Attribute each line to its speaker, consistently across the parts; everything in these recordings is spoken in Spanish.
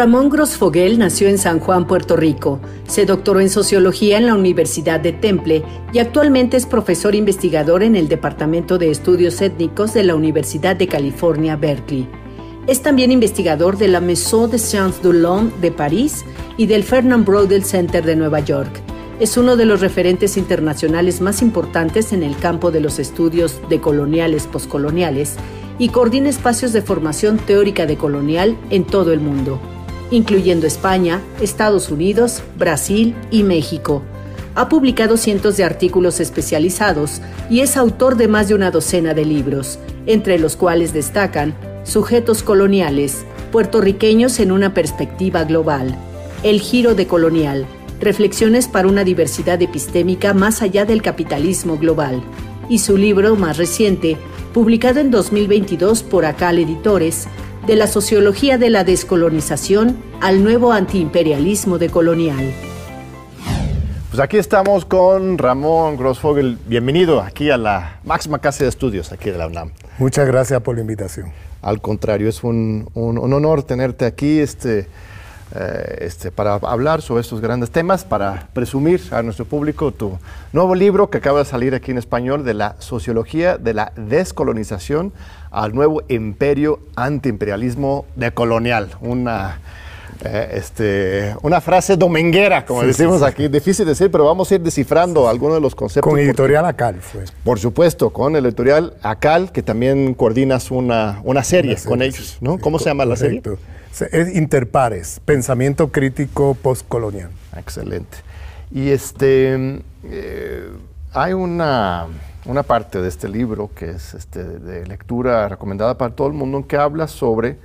Speaker 1: Ramón Grosfoguel nació en San Juan, Puerto Rico. Se doctoró en sociología en la Universidad de Temple y actualmente es profesor investigador en el Departamento de Estudios Étnicos de la Universidad de California, Berkeley. Es también investigador de la Maison de Sciences de l'Homme de París y del Fernand Braudel Center de Nueva York. Es uno de los referentes internacionales más importantes en el campo de los estudios de coloniales poscoloniales y coordina espacios de formación teórica de colonial en todo el mundo incluyendo España, Estados Unidos, Brasil y México. Ha publicado cientos de artículos especializados y es autor de más de una docena de libros, entre los cuales destacan Sujetos coloniales, puertorriqueños en una perspectiva global, El giro de colonial, reflexiones para una diversidad epistémica más allá del capitalismo global, y su libro más reciente, publicado en 2022 por Acal Editores, de la sociología de la descolonización al nuevo antiimperialismo decolonial.
Speaker 2: Pues aquí estamos con Ramón Grossfogel. Bienvenido aquí a la máxima casa de estudios aquí de la UNAM.
Speaker 3: Muchas gracias por la invitación.
Speaker 2: Al contrario, es un, un honor tenerte aquí. Este, eh, este, para hablar sobre estos grandes temas, para presumir a nuestro público tu nuevo libro que acaba de salir aquí en español de la sociología de la descolonización al nuevo imperio antiimperialismo decolonial. Una, eh, este, una frase dominguera, como decimos aquí, difícil de decir, pero vamos a ir descifrando algunos de los conceptos.
Speaker 3: Con editorial ACAL fue.
Speaker 2: Por supuesto, con el editorial ACAL, que también coordinas una, una, serie, con ellos, ¿no? ¿Cómo se llama la serie?
Speaker 3: Es Interpares, Pensamiento Crítico Postcolonial.
Speaker 2: Excelente. Y este, eh, hay una, parte de este libro que es este, de lectura recomendada para todo el mundo en que habla sobre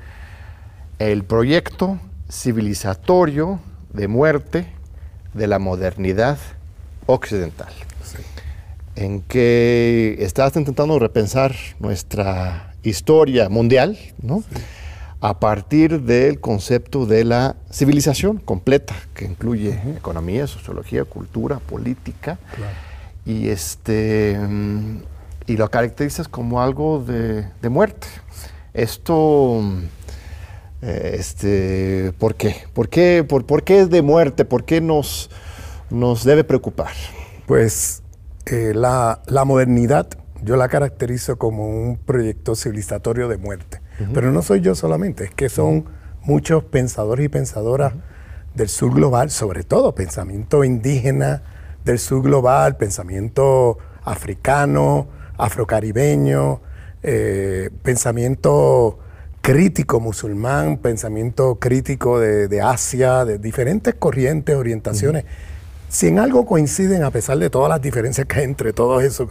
Speaker 2: el proyecto civilizatorio de muerte de la modernidad occidental. En que estás intentando repensar nuestra historia mundial, ¿no? A partir del concepto de la civilización completa, que incluye economía, sociología, cultura, política, y, este, mm, y lo caracterizas como algo de, muerte. Esto, eh, este, ¿por qué? ¿Por qué, por, qué es de muerte? ¿Por qué nos, nos debe preocupar?
Speaker 3: Pues eh, la, la modernidad yo la caracterizo como un proyecto civilizatorio de muerte. Pero no soy yo solamente, es que son muchos pensadores y pensadoras del sur global, sobre todo pensamiento indígena del sur global, pensamiento africano, afrocaribeño, eh, pensamiento crítico musulmán, pensamiento crítico de, Asia, de diferentes corrientes, orientaciones. Si en algo coinciden, a pesar de todas las diferencias que hay entre todos esos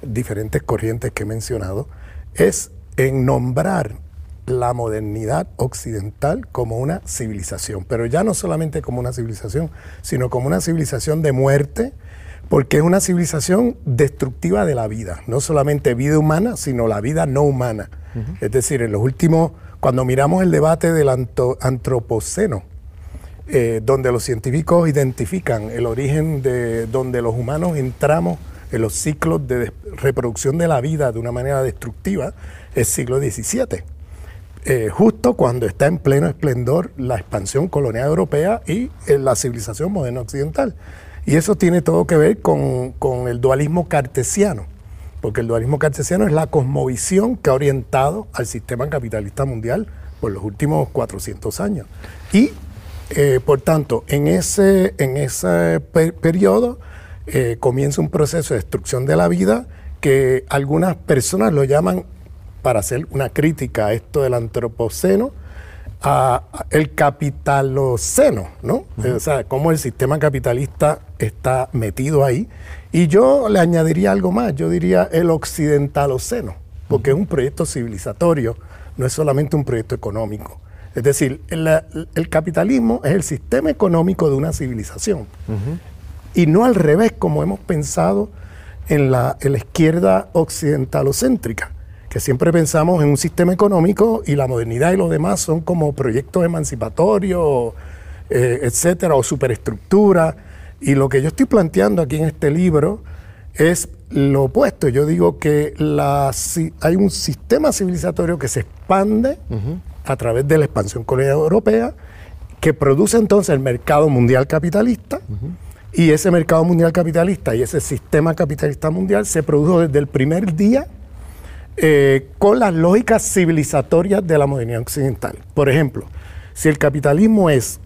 Speaker 3: diferentes corrientes que he mencionado, es en nombrar la modernidad occidental como una civilización, pero ya no solamente como una civilización, sino como una civilización de muerte, porque es una civilización destructiva de la vida, no solamente vida humana, sino la vida no humana. Es decir, en los últimos, cuando miramos el debate del antropoceno, eh, donde los científicos identifican el origen de donde los humanos entramos en los ciclos de reproducción de la vida de una manera destructiva, es siglo XVII. Eh, justo cuando está en pleno esplendor la expansión colonial europea y eh, la civilización moderna occidental. Y eso tiene todo que ver con, el dualismo cartesiano, porque el dualismo cartesiano es la cosmovisión que ha orientado al sistema capitalista mundial por los últimos 400 años. Y, eh, por tanto, en ese, en ese periodo comienza un proceso de destrucción de la vida que algunas personas lo llaman para hacer una crítica a esto del antropoceno, a, el capitaloceno, ¿no? O sea, cómo el sistema capitalista está metido ahí. Y yo le añadiría algo más, yo diría el occidentaloceno, porque es un proyecto civilizatorio, no es solamente un proyecto económico. Es decir, el, capitalismo es el sistema económico de una civilización. Y no al revés, como hemos pensado en la, en la izquierda occidentalocéntrica que siempre pensamos en un sistema económico y la modernidad y los demás son como proyectos emancipatorios, eh, etcétera, o superestructura. Y lo que yo estoy planteando aquí en este libro es lo opuesto. Yo digo que la, hay un sistema civilizatorio que se expande a través de la expansión colonial europea que produce entonces el mercado mundial capitalista. Y ese mercado mundial capitalista y ese sistema capitalista mundial se produjo desde el primer día eh, con las lógicas civilizatorias de la modernidad occidental. Por ejemplo, si el capitalismo es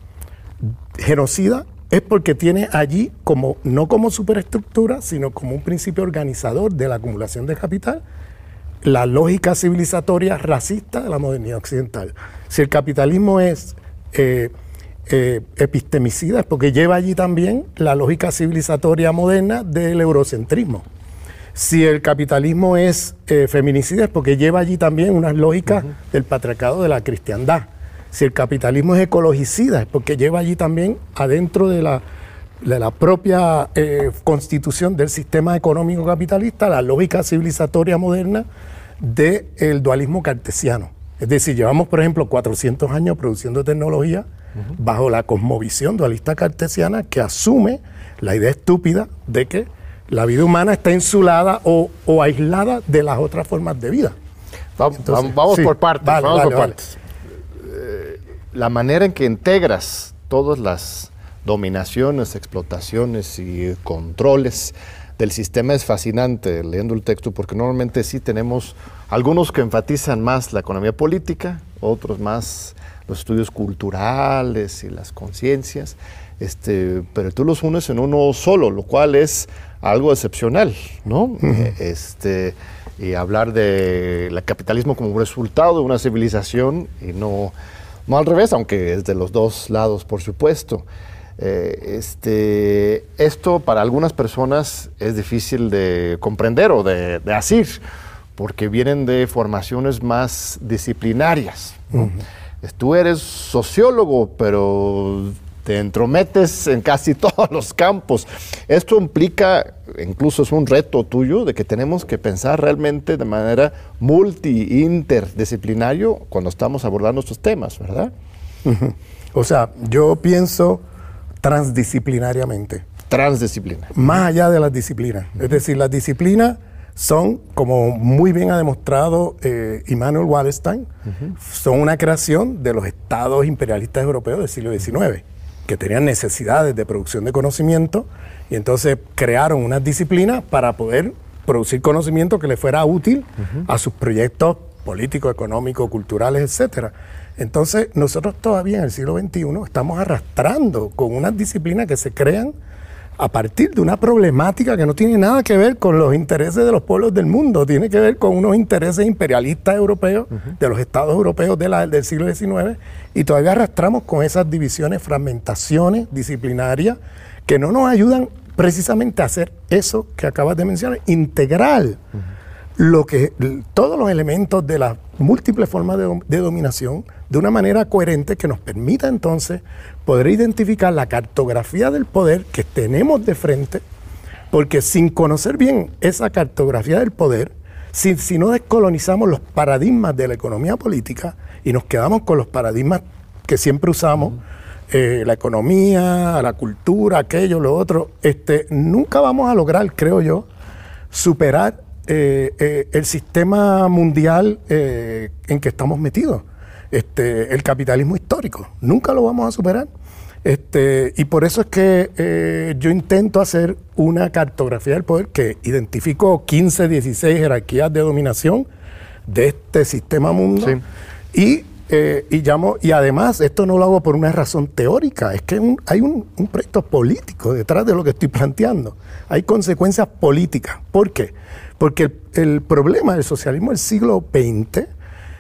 Speaker 3: genocida, es porque tiene allí como, no como superestructura, sino como un principio organizador de la acumulación de capital, la lógica civilizatoria racista de la modernidad occidental. Si el capitalismo es eh, eh, epistemicida, es porque lleva allí también la lógica civilizatoria moderna del eurocentrismo. Si el capitalismo es eh, feminicida, es porque lleva allí también unas lógicas del patriarcado de la cristiandad. Si el capitalismo es ecologicida, es porque lleva allí también adentro de la, la propia eh, constitución del sistema económico capitalista la lógica civilizatoria moderna del dualismo cartesiano. Es decir, llevamos, por ejemplo, 400 años produciendo tecnología bajo la cosmovisión dualista cartesiana que asume la idea estúpida de que la vida humana está insulada o, aislada de las otras formas de vida.
Speaker 2: Vamos, por partes. vamos por partes. Eh, la manera en que integras todas las dominaciones, explotaciones y controles del sistema es fascinante leyendo el texto porque normalmente sí tenemos algunos que enfatizan más la economía política, otros más los estudios culturales y las conciencias, este, pero tú los unes en uno solo, lo cual es algo excepcional, ¿no? Eh, este, y hablar del capitalismo como resultado de una civilización y no, no al revés, aunque es de los dos lados, por supuesto. Eh, este, esto para algunas personas es difícil de comprender o de, de asir, porque vienen de formaciones más disciplinarias. Tú eres sociólogo, pero te entrometes en casi todos los campos. Esto implica, incluso es un reto tuyo, de que tenemos que pensar realmente de manera multi-interdisciplinario cuando estamos abordando estos temas, ¿verdad?
Speaker 3: O sea, yo pienso transdisciplinariamente.
Speaker 2: Transdisciplina.
Speaker 3: Más allá de las disciplinas. Es decir, las disciplinas son, como muy bien ha demostrado eh, Immanuel Wallerstein, son una creación de los estados imperialistas europeos del siglo XIX que tenían necesidades de producción de conocimiento y entonces crearon unas disciplinas para poder producir conocimiento que le fuera útil a sus proyectos políticos, económicos, culturales, etcétera. Entonces, nosotros todavía en el siglo XXI estamos arrastrando con unas disciplinas que se crean a partir de una problemática que no tiene nada que ver con los intereses de los pueblos del mundo, tiene que ver con unos intereses imperialistas europeos, de los estados europeos de la, del siglo XIX, y todavía arrastramos con esas divisiones, fragmentaciones disciplinarias, que no nos ayudan precisamente a hacer eso que acabas de mencionar, integral. Lo que, todos los elementos de las múltiples formas de dominación de una manera coherente que nos permita entonces poder identificar la cartografía del poder que tenemos de frente, porque sin conocer bien esa cartografía del poder, si, si no descolonizamos los paradigmas de la economía política y nos quedamos con los paradigmas que siempre usamos, eh, la economía, la cultura, aquello, lo otro, este, nunca vamos a lograr, creo yo, superar eh, eh, el sistema mundial en que estamos metidos este, el capitalismo histórico. Nunca lo vamos a superar. Este, y por eso es que eh, yo intento hacer una cartografía del poder que identificó 15, 16 jerarquías de dominación de este sistema mundo. Y, eh, y, llamo, y además, esto no lo hago por una razón teórica, es que hay un, proyecto político detrás de lo que estoy planteando. Hay consecuencias políticas. ¿Por qué? Porque el, el problema del socialismo del siglo XX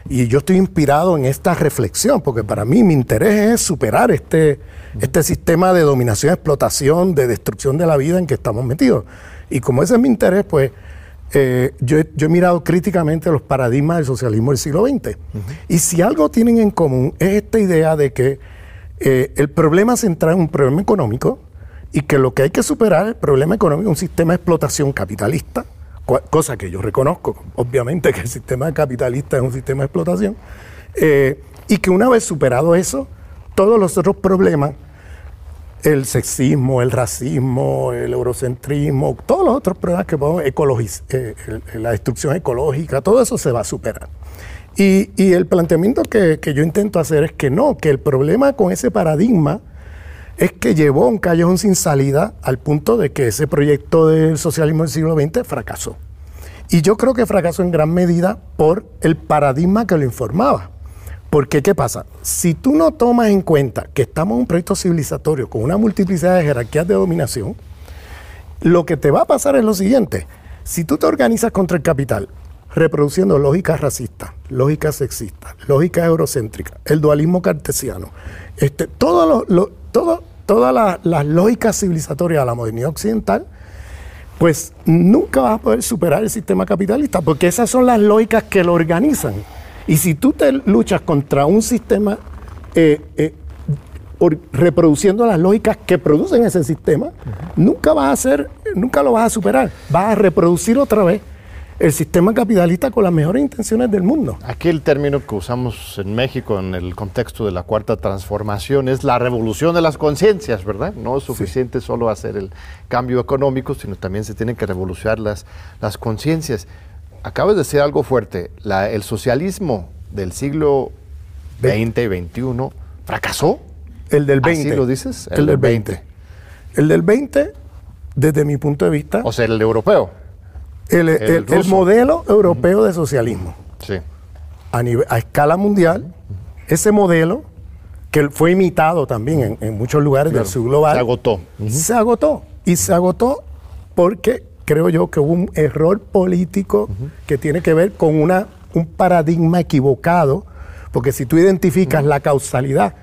Speaker 3: y yo estoy inspirado en esta reflexión, porque para mí mi interés es superar este, este sistema de dominación, explotación, de destrucción de la vida en que estamos metidos. Y como ese es mi interés, pues eh, yo, he mirado críticamente los paradigmas del socialismo del siglo XX. Y si algo tienen en común es esta idea de que eh, el problema central es un problema económico y que lo que hay que superar es el problema económico, un sistema de explotación capitalista cosa que yo reconozco, obviamente que el sistema capitalista es un sistema de explotación, eh, y que una vez superado eso, todos los otros problemas, el sexismo, el racismo, el eurocentrismo, todos los otros problemas que podemos, eh, la destrucción ecológica, todo eso se va a superar. Y, el planteamiento que, yo intento hacer es que no, que el problema con ese paradigma es que llevó un callejón sin salida al punto de que ese proyecto del socialismo del siglo XX fracasó. Y yo creo que fracasó en gran medida por el paradigma que lo informaba. Porque, ¿qué pasa? Si tú no tomas en cuenta que estamos en un proyecto civilizatorio con una multiplicidad de jerarquías de dominación, lo que te va a pasar es lo siguiente. Si tú te organizas contra el capital, reproduciendo lógicas racistas, lógicas sexistas, lógicas eurocéntricas, el dualismo cartesiano, este, todo todo, todas las lógicas civilizatorias de la modernidad occidental, pues nunca vas a poder superar el sistema capitalista, porque esas son las lógicas que lo organizan. Y si tú te luchas contra un sistema eh, eh, reproduciendo las lógicas que producen ese sistema, nunca vas a hacer, nunca lo vas a superar. Vas a reproducir otra vez el sistema capitalista con las mejores intenciones del mundo.
Speaker 2: Aquí el término que usamos en México en el contexto de la cuarta transformación es la revolución de las conciencias, ¿verdad? No es suficiente solo hacer el cambio económico, sino también se tienen que revolucionar las, las conciencias. Acabas de decir algo fuerte, el socialismo del siglo XX y XXI fracasó.
Speaker 3: El del 20.
Speaker 2: ¿Así lo dices?
Speaker 3: El, del 20. El del 20, desde mi punto de vista.
Speaker 2: O sea, el europeo.
Speaker 3: El, el, modelo europeo de socialismo.
Speaker 2: Sí.
Speaker 3: A, nivel, a escala mundial, ese modelo, que fue imitado también en, muchos lugares del sur global.
Speaker 2: Se agotó.
Speaker 3: Se agotó. Y se agotó porque creo yo que hubo un error político que tiene que ver con una, un paradigma equivocado. Porque si tú identificas la causalidad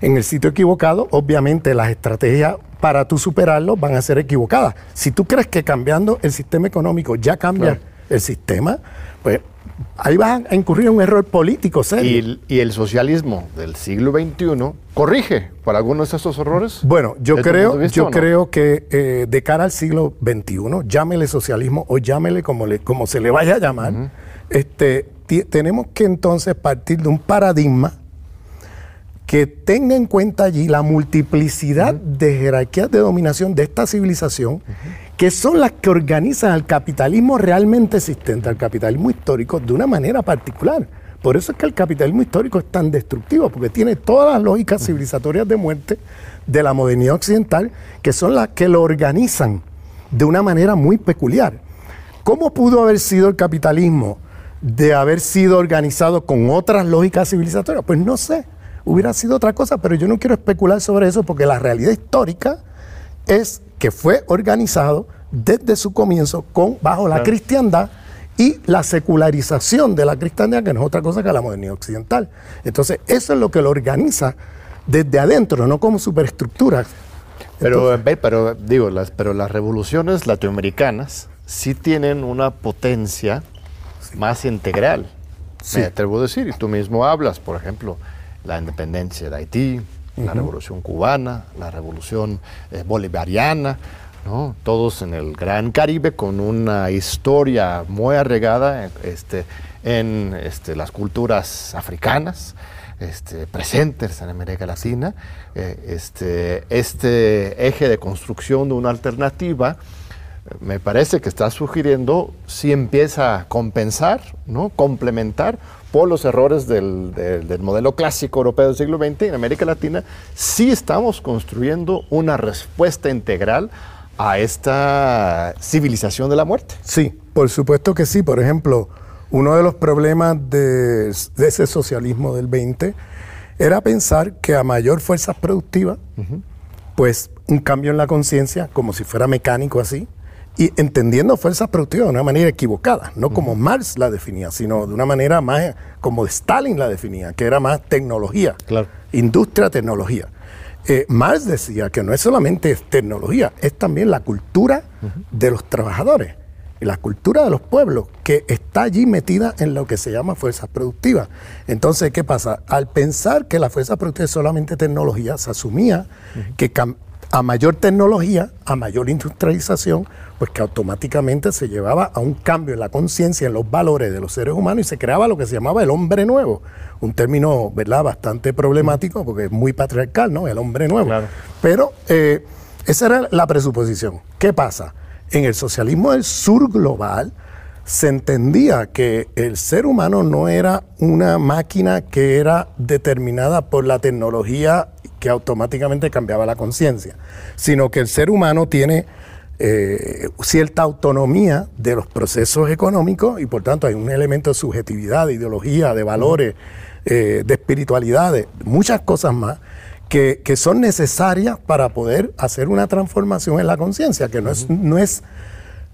Speaker 3: en el sitio equivocado, obviamente las estrategias para tú superarlo van a ser equivocadas. Si tú crees que cambiando el sistema económico ya cambia el sistema, pues ahí vas a incurrir en un error político
Speaker 2: serio. ¿Y, el socialismo del siglo XXI corrige para algunos de esos errores?
Speaker 3: Bueno, yo creo, yo creo que eh, de cara al siglo XXI, llámele socialismo o llámele como, le, como se le vaya a llamar, este, tenemos que entonces partir de un paradigma que tenga en cuenta allí la multiplicidad de jerarquías de dominación de esta civilización, que son las que organizan al capitalismo realmente existente, al capitalismo histórico, de una manera particular. Por eso es que el capitalismo histórico es tan destructivo, porque tiene todas las lógicas civilizatorias de muerte de la modernidad occidental, que son las que lo organizan de una manera muy peculiar. ¿Cómo pudo haber sido el capitalismo de haber sido organizado con otras lógicas civilizatorias? Pues no sé hubiera sido otra cosa, pero yo no quiero especular sobre eso porque la realidad histórica es que fue organizado desde su comienzo con, bajo la cristiandad y la secularización de la cristiandad, que no es otra cosa que la modernidad occidental. Entonces, eso es lo que lo organiza desde adentro, no como superestructuras.
Speaker 2: Pero, pero digo, las, pero las revoluciones latinoamericanas sí tienen una potencia más integral, me atrevo a decir, y tú mismo hablas, por ejemplo, la independencia de Haití, la revolución cubana, la revolución eh, bolivariana, todos en el Gran Caribe con una historia muy arregada este, en este, las culturas africanas. Este, presentes en América Latina, eh, este, este eje de construcción de una alternativa me parece que está sugiriendo si empieza a compensar, ¿no? complementar por los errores del, modelo clásico europeo del siglo XX en América Latina, sí estamos construyendo una respuesta integral a esta civilización de la muerte.
Speaker 3: Sí, por supuesto que sí. Por ejemplo, uno de los problemas de, ese socialismo del 20 era pensar que a mayor fuerza productiva, pues un cambio en la conciencia, como si fuera mecánico así, y entendiendo fuerzas productivas de una manera equivocada, no como Marx la definía, sino de una manera más como Stalin la definía, que era más tecnología, industria, tecnología. Eh, Marx decía que no es solamente tecnología, es también la cultura de los trabajadores y la cultura de los pueblos que está allí metida en lo que se llama fuerzas productivas. Entonces, ¿qué pasa? Al pensar que la fuerza productiva es solamente tecnología, se asumía que a mayor tecnología, a mayor industrialización, pues que automáticamente se llevaba a un cambio en la conciencia, en los valores de los seres humanos y se creaba lo que se llamaba el hombre nuevo, un término, ¿verdad?, bastante problemático porque es muy patriarcal, ¿no?, el hombre nuevo. Pero eh, esa era la presuposición. ¿Qué pasa? En el socialismo del sur global se entendía que el ser humano no era una máquina que era determinada por la tecnología que automáticamente cambiaba la conciencia, sino que el ser humano tiene eh, cierta autonomía de los procesos económicos y por tanto hay un elemento de subjetividad, de ideología, de valores, eh, de espiritualidad, de muchas cosas más que, son necesarias para poder hacer una transformación en la conciencia, que no es, no es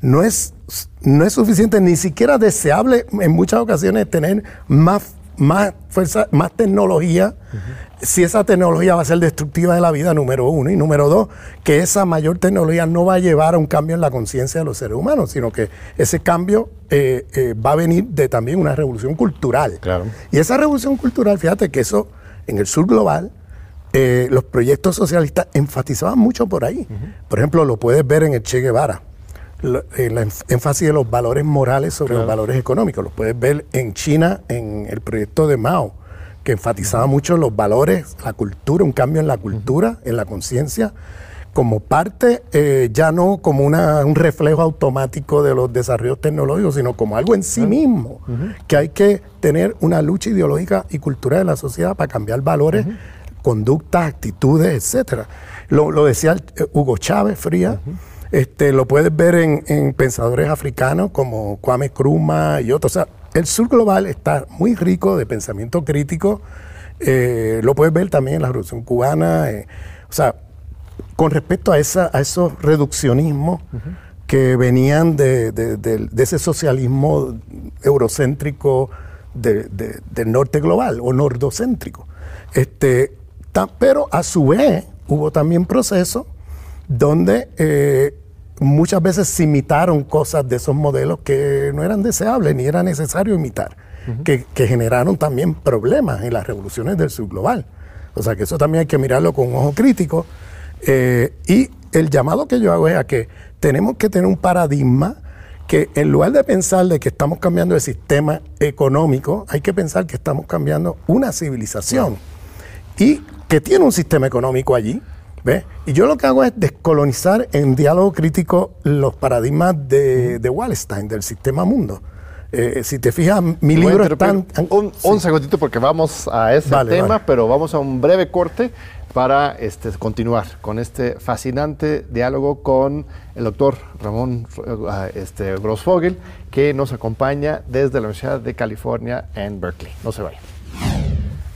Speaker 3: no es, no es suficiente, ni siquiera deseable en muchas ocasiones tener más, más fuerza, más tecnología, si esa tecnología va a ser destructiva de la vida, número uno. Y número dos, que esa mayor tecnología no va a llevar a un cambio en la conciencia de los seres humanos, sino que ese cambio eh, eh, va a venir de también una revolución cultural.
Speaker 2: Claro.
Speaker 3: Y esa revolución cultural, fíjate que eso en el sur global, eh, los proyectos socialistas enfatizaban mucho por ahí. Por ejemplo, lo puedes ver en el Che Guevara el énfasis de los valores morales sobre los valores económicos. Lo puedes ver en China, en el proyecto de Mao, que enfatizaba mucho los valores, la cultura, un cambio en la cultura, en la conciencia, como parte, eh, ya no como una, un reflejo automático de los desarrollos tecnológicos, sino como algo en sí mismo, que hay que tener una lucha ideológica y cultural de la sociedad para cambiar valores, conductas, actitudes, etc. Lo, decía eh, Hugo Chávez Fría. Este, lo puedes ver en, pensadores africanos como Kwame Nkrumah y otros. O sea, el sur global está muy rico de pensamiento crítico. Eh, lo puedes ver también en la Revolución Cubana. Eh, o sea, con respecto a, esa, a esos reduccionismos que venían de, ese socialismo eurocéntrico del norte global o nordocéntrico. Este, pero a su vez hubo también procesos donde eh, muchas veces se imitaron cosas de esos modelos que no eran deseables ni era necesario imitar, que, generaron también problemas en las revoluciones del subglobal. O sea que eso también hay que mirarlo con un ojo crítico. Eh, y el llamado que yo hago es a que tenemos que tener un paradigma que en lugar de pensar de que estamos cambiando el sistema económico, hay que pensar que estamos cambiando una civilización y que tiene un sistema económico allí, y yo lo que hago es descolonizar en diálogo crítico los paradigmas de, de Wallenstein, del sistema mundo. Eh, si te fijas, mi libro está...
Speaker 2: Un, un, segundito porque vamos a ese tema, pero vamos a un breve corte para este, continuar con este fascinante diálogo con el doctor Ramón eh, este, Grossfogel, que nos acompaña desde la Universidad de California en Berkeley. No se vayan.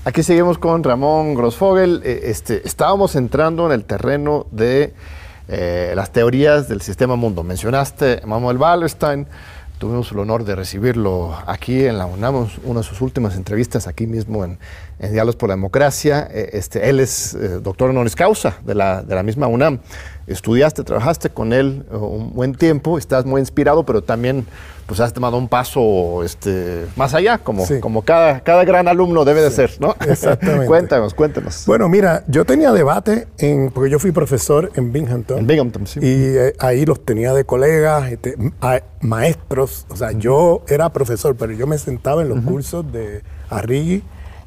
Speaker 2: Aquí seguimos con Ramón Grossfogel. Eh, este, estábamos entrando en el terreno de eh, las teorías del sistema mundo. Mencionaste a Manuel Wallerstein. Tuvimos el honor de recibirlo aquí en la UNAM, una de sus últimas entrevistas aquí mismo en, en Diálogos por la Democracia. Eh, este, él es doctor honoris causa de la, de la misma UNAM. Estudiaste, trabajaste con él un buen tiempo, estás muy inspirado, pero también pues has tomado un paso este, más allá, como, como cada, cada gran alumno debe de ser, ¿no?
Speaker 3: Exactamente.
Speaker 2: cuéntanos, cuéntanos.
Speaker 3: Bueno, mira, yo tenía debate, en, porque yo fui profesor en Binghamton.
Speaker 2: En Binghamton, sí.
Speaker 3: Y eh, ahí los tenía de colegas, este, maestros. O sea, yo era profesor, pero yo me sentaba en los cursos de Arrighi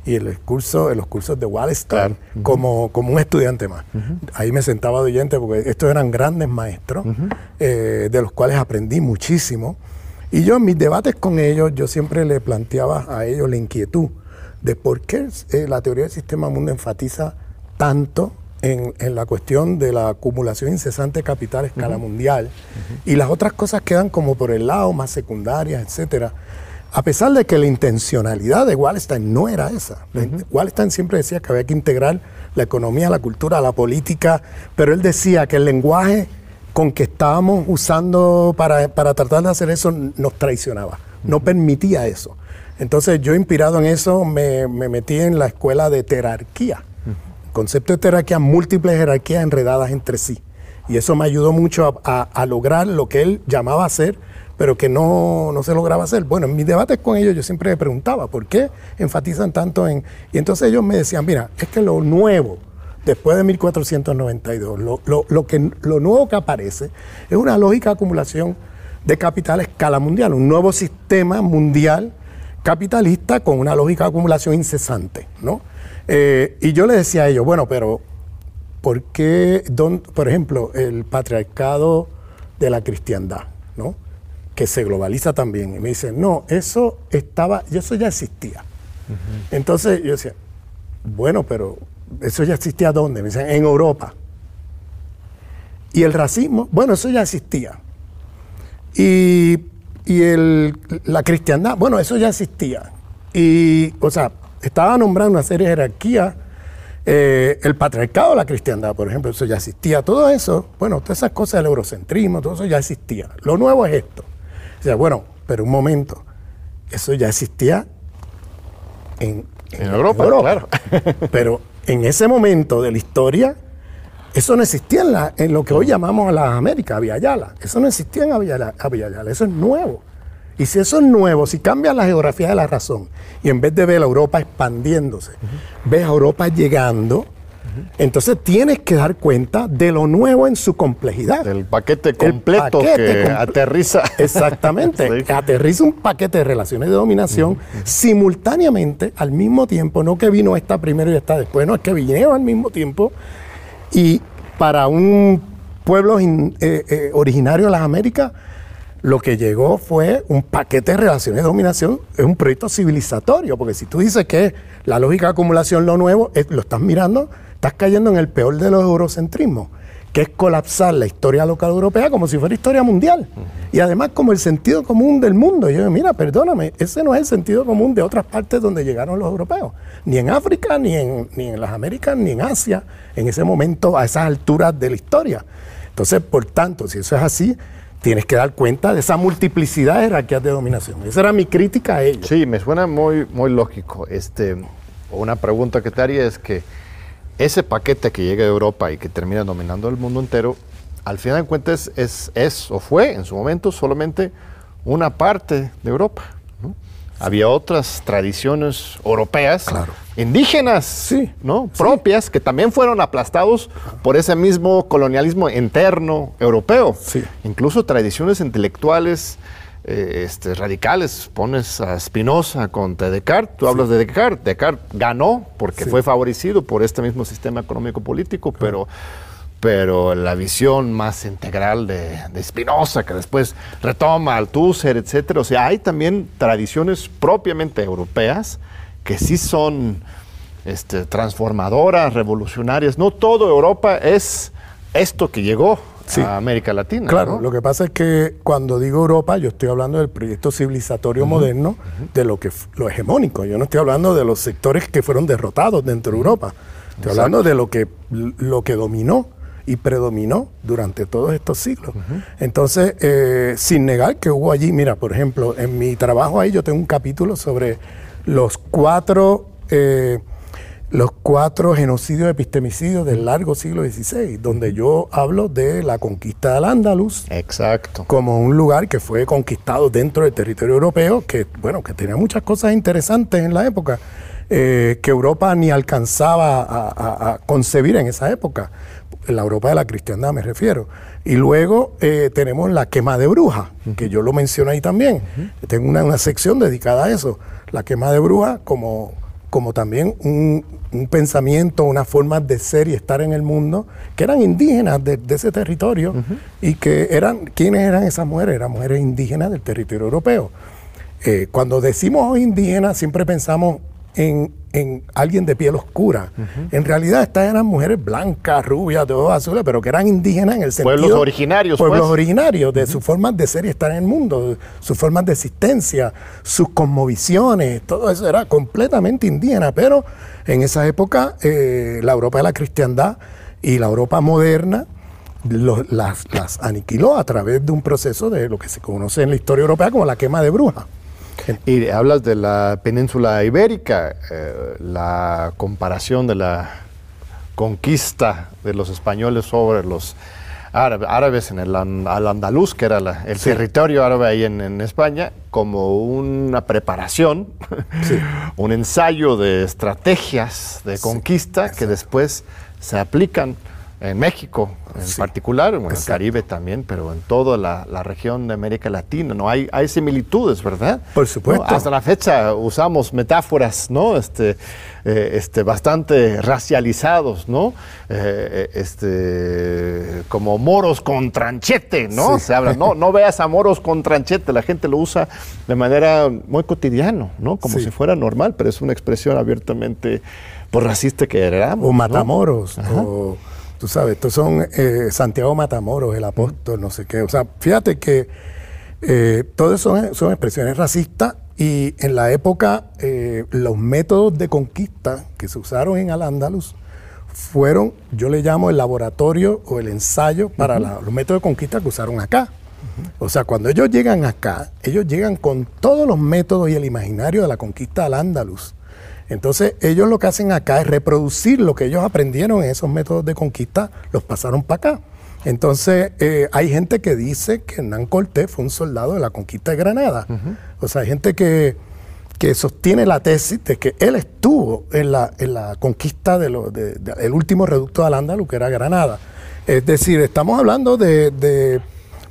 Speaker 3: y en, el curso, en los cursos de Wallenstein como, como un estudiante más. Ahí me sentaba de oyente porque estos eran grandes maestros, eh, de los cuales aprendí muchísimo. Y yo en mis debates con ellos, yo siempre le planteaba a ellos la inquietud de por qué eh, la teoría del sistema mundo enfatiza tanto en, la cuestión de la acumulación incesante de capital a escala mundial y las otras cosas quedan como por el lado, más secundarias, etcétera. A pesar de que la intencionalidad de Wallenstein no era esa. Wallenstein siempre decía que había que integrar la economía, la cultura, la política, pero él decía que el lenguaje con que estábamos usando para, tratar de hacer eso nos traicionaba, no permitía eso. Entonces yo inspirado en eso me, metí en la escuela de jerarquía, concepto de jerarquía, múltiples jerarquías enredadas entre sí. Y eso me ayudó mucho a, lograr lo que él llamaba hacer, pero que no, no, se lograba hacer. Bueno, en mis debates con ellos yo siempre me preguntaba, ¿por qué enfatizan tanto en...? Y entonces ellos me decían, mira, es que lo nuevo, después de 1492. Lo, que, lo nuevo que aparece es una lógica de acumulación de capital a escala mundial, un nuevo sistema mundial capitalista con una lógica de acumulación incesante. ¿no? Eh, y yo le decía a ellos, bueno, pero ¿por qué, por ejemplo, el patriarcado de la cristiandad? Que se globaliza también. Y me dicen, no, eso estaba, eso ya existía. Entonces yo decía, bueno, pero eso ya existía ¿dónde? Me dicen, en Europa. Y el racismo, bueno, eso ya existía. Y, el, la cristiandad, bueno, eso ya existía. Y, o sea, estaba nombrando una serie de jerarquías. Eh, el patriarcado de la cristiandad, por ejemplo, eso ya existía. Todo eso, bueno, todas esas cosas del eurocentrismo, todo eso ya existía. Lo nuevo es esto. O sea, bueno, pero un momento, eso ya existía en,
Speaker 2: Europa, claro.
Speaker 3: pero en ese momento de la historia, eso no existía en, la, en lo que hoy llamamos a las Américas, a Yala. Eso no existía en Yala, Eso es nuevo. Y si eso es nuevo, si cambia la geografía de la razón, y en vez de ver a Europa expandiéndose, ves a Europa llegando, entonces tienes que dar cuenta de lo nuevo en su complejidad.
Speaker 2: El paquete completo que aterriza.
Speaker 3: Exactamente. Aterriza un paquete de relaciones de dominación simultáneamente, al mismo tiempo, no que vino esta primero y esta después, no, es que vinieron al mismo tiempo. Y para un pueblo eh, eh, originario de las Américas, lo que llegó fue un paquete de relaciones de dominación, es un proyecto civilizatorio, porque si tú dices que la lógica de acumulación lo nuevo, lo estás mirando estás cayendo en el peor de los eurocentrismos, que es colapsar la historia local europea como si fuera historia mundial. Y además como el sentido común del mundo. yo digo, mira, perdóname, ese no es el sentido común de otras partes donde llegaron los europeos. Ni en África, ni en, ni en las Américas, ni en Asia, en ese momento, a esas alturas de la historia. Entonces, por tanto, si eso es así, tienes que dar cuenta de esa multiplicidad de jerarquías de dominación. Esa era mi crítica a ellos.
Speaker 2: Sí, me suena muy, muy lógico. Este, una pregunta que te haría es que ese paquete que llega de Europa y que termina dominando el mundo entero, al final de cuentas es, es, o fue en su momento solamente una parte de Europa. Había otras tradiciones europeas, indígenas, ¿no? propias, que también fueron aplastados por ese mismo colonialismo interno europeo. Incluso tradiciones intelectuales eh, este, radicales. Pones a Spinoza contra Descartes, tú hablas de Descartes. Descartes ganó porque fue favorecido por este mismo sistema económico-político, pero, pero la visión más integral de, de Spinoza, que después retoma Althusser, etc. O sea, hay también tradiciones propiamente europeas que sí son este, transformadoras, revolucionarias. No todo Europa es esto que llegó a América Latina.
Speaker 3: Claro, lo que pasa es que cuando digo Europa, yo estoy hablando del proyecto civilizatorio moderno, de lo que lo hegemónico. Yo no estoy hablando de los sectores que fueron derrotados dentro de Europa. Estoy hablando de lo que, lo que dominó y predominó durante todos estos siglos. Entonces, eh, sin negar que hubo allí, mira, por ejemplo, en mi trabajo ahí yo tengo un capítulo sobre los cuatro eh, los cuatro genocidios epistemicidios del largo siglo XVI, donde yo hablo de la conquista del Andaluz.
Speaker 2: Exacto.
Speaker 3: Como un lugar que fue conquistado dentro del territorio europeo, que, bueno, que tenía muchas cosas interesantes en la época, eh, que Europa ni alcanzaba a, concebir en esa época. La Europa de la cristiandad me refiero. Y luego eh, tenemos la quema de brujas, que yo lo menciono ahí también. Tengo una, una sección dedicada a eso. La quema de brujas como como también un, pensamiento, una forma de ser y estar en el mundo, que eran indígenas de, ese territorio y que eran, ¿quiénes eran esas mujeres? Eran mujeres indígenas del territorio europeo. Eh, cuando decimos indígenas, siempre pensamos en, alguien de piel oscura. En realidad estas eran mujeres blancas, rubias, de ojos azules, pero que eran indígenas en el sentido...
Speaker 2: Pueblos originarios.
Speaker 3: Pueblos pues. originarios, de sus formas de ser y estar en el mundo, sus formas de existencia, sus cosmovisiones, todo eso era completamente indígena, pero en esa época eh, la Europa de la cristiandad y la Europa moderna las, las aniquiló a través de un proceso de lo que se conoce en la historia europea como la quema de brujas.
Speaker 2: Y hablas de la península ibérica, eh, la comparación de la conquista de los españoles sobre los árabes en el al andaluz, que era el territorio árabe ahí en, España, como una preparación, un ensayo de estrategias de conquista que después se aplican en México en particular, en el Caribe también, pero en toda la, región de América Latina, ¿no? Hay, hay similitudes, ¿verdad?
Speaker 3: Por supuesto.
Speaker 2: Hasta la fecha usamos metáforas, ¿no? Este, eh, este, bastante racializados, ¿no? Eh, este, como moros con tranchete, ¿no? Se habla, no, no veas a moros con tranchete, la gente lo usa de manera muy cotidiana, ¿no? Como si fuera normal, pero es una expresión abiertamente por pues, racista que era.
Speaker 3: O matamoros, o Tú sabes, estos son eh, Santiago Matamoros, el apóstol, no sé qué. O sea, fíjate que eh, todo eso son, expresiones racistas y en la época eh, los métodos de conquista que se usaron en Al-Ándalus fueron, yo le llamo el laboratorio o el ensayo para los métodos de conquista que usaron acá. O sea, cuando ellos llegan acá, ellos llegan con todos los métodos y el imaginario de la conquista al-Ándalus. Entonces, ellos lo que hacen acá es reproducir lo que ellos aprendieron en esos métodos de conquista, los pasaron para acá. Entonces, eh, hay gente que dice que Hernán Cortés fue un soldado de la conquista de Granada. O sea, hay gente que, sostiene la tesis de que él estuvo en la, en la conquista del de, último reducto de Al-Ándalus, que era Granada. Es decir, estamos hablando de,